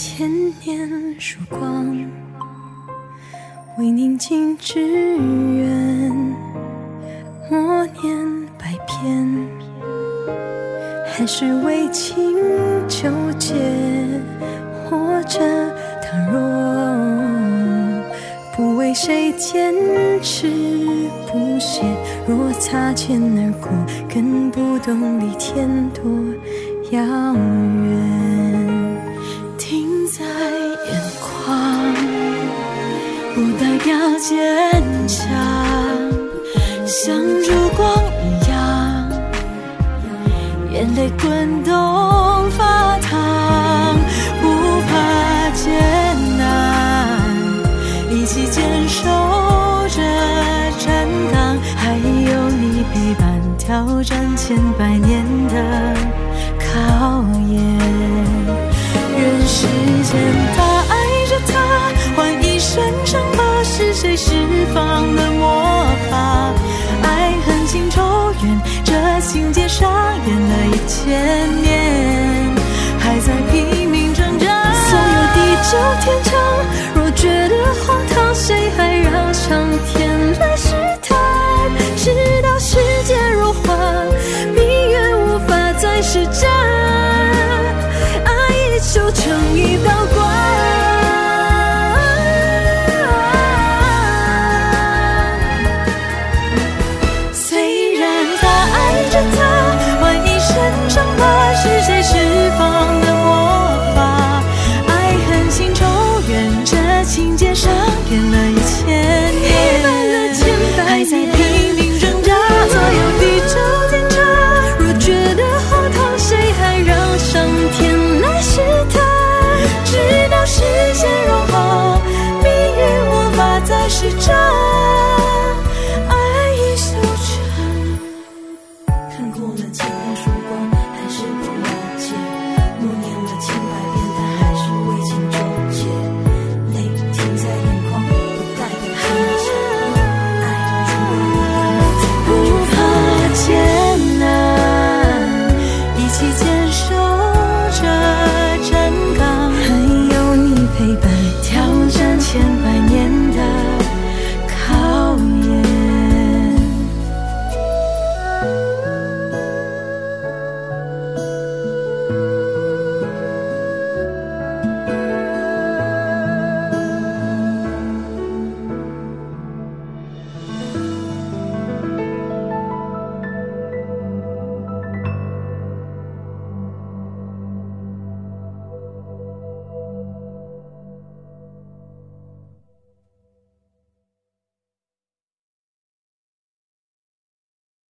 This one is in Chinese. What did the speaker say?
千年曙光，为宁静致远，默念百遍，还是为情纠结，或者倘若不为谁坚持不懈，若擦肩而过，更不懂离天多遥远。要坚强，像烛光一样，眼泪滚动发烫，不怕艰难，一起坚守着担当，还有你陪伴，挑战千百年。天长，若觉得荒唐，谁还让上天来试探？直到世界融化，命运无法再施展。te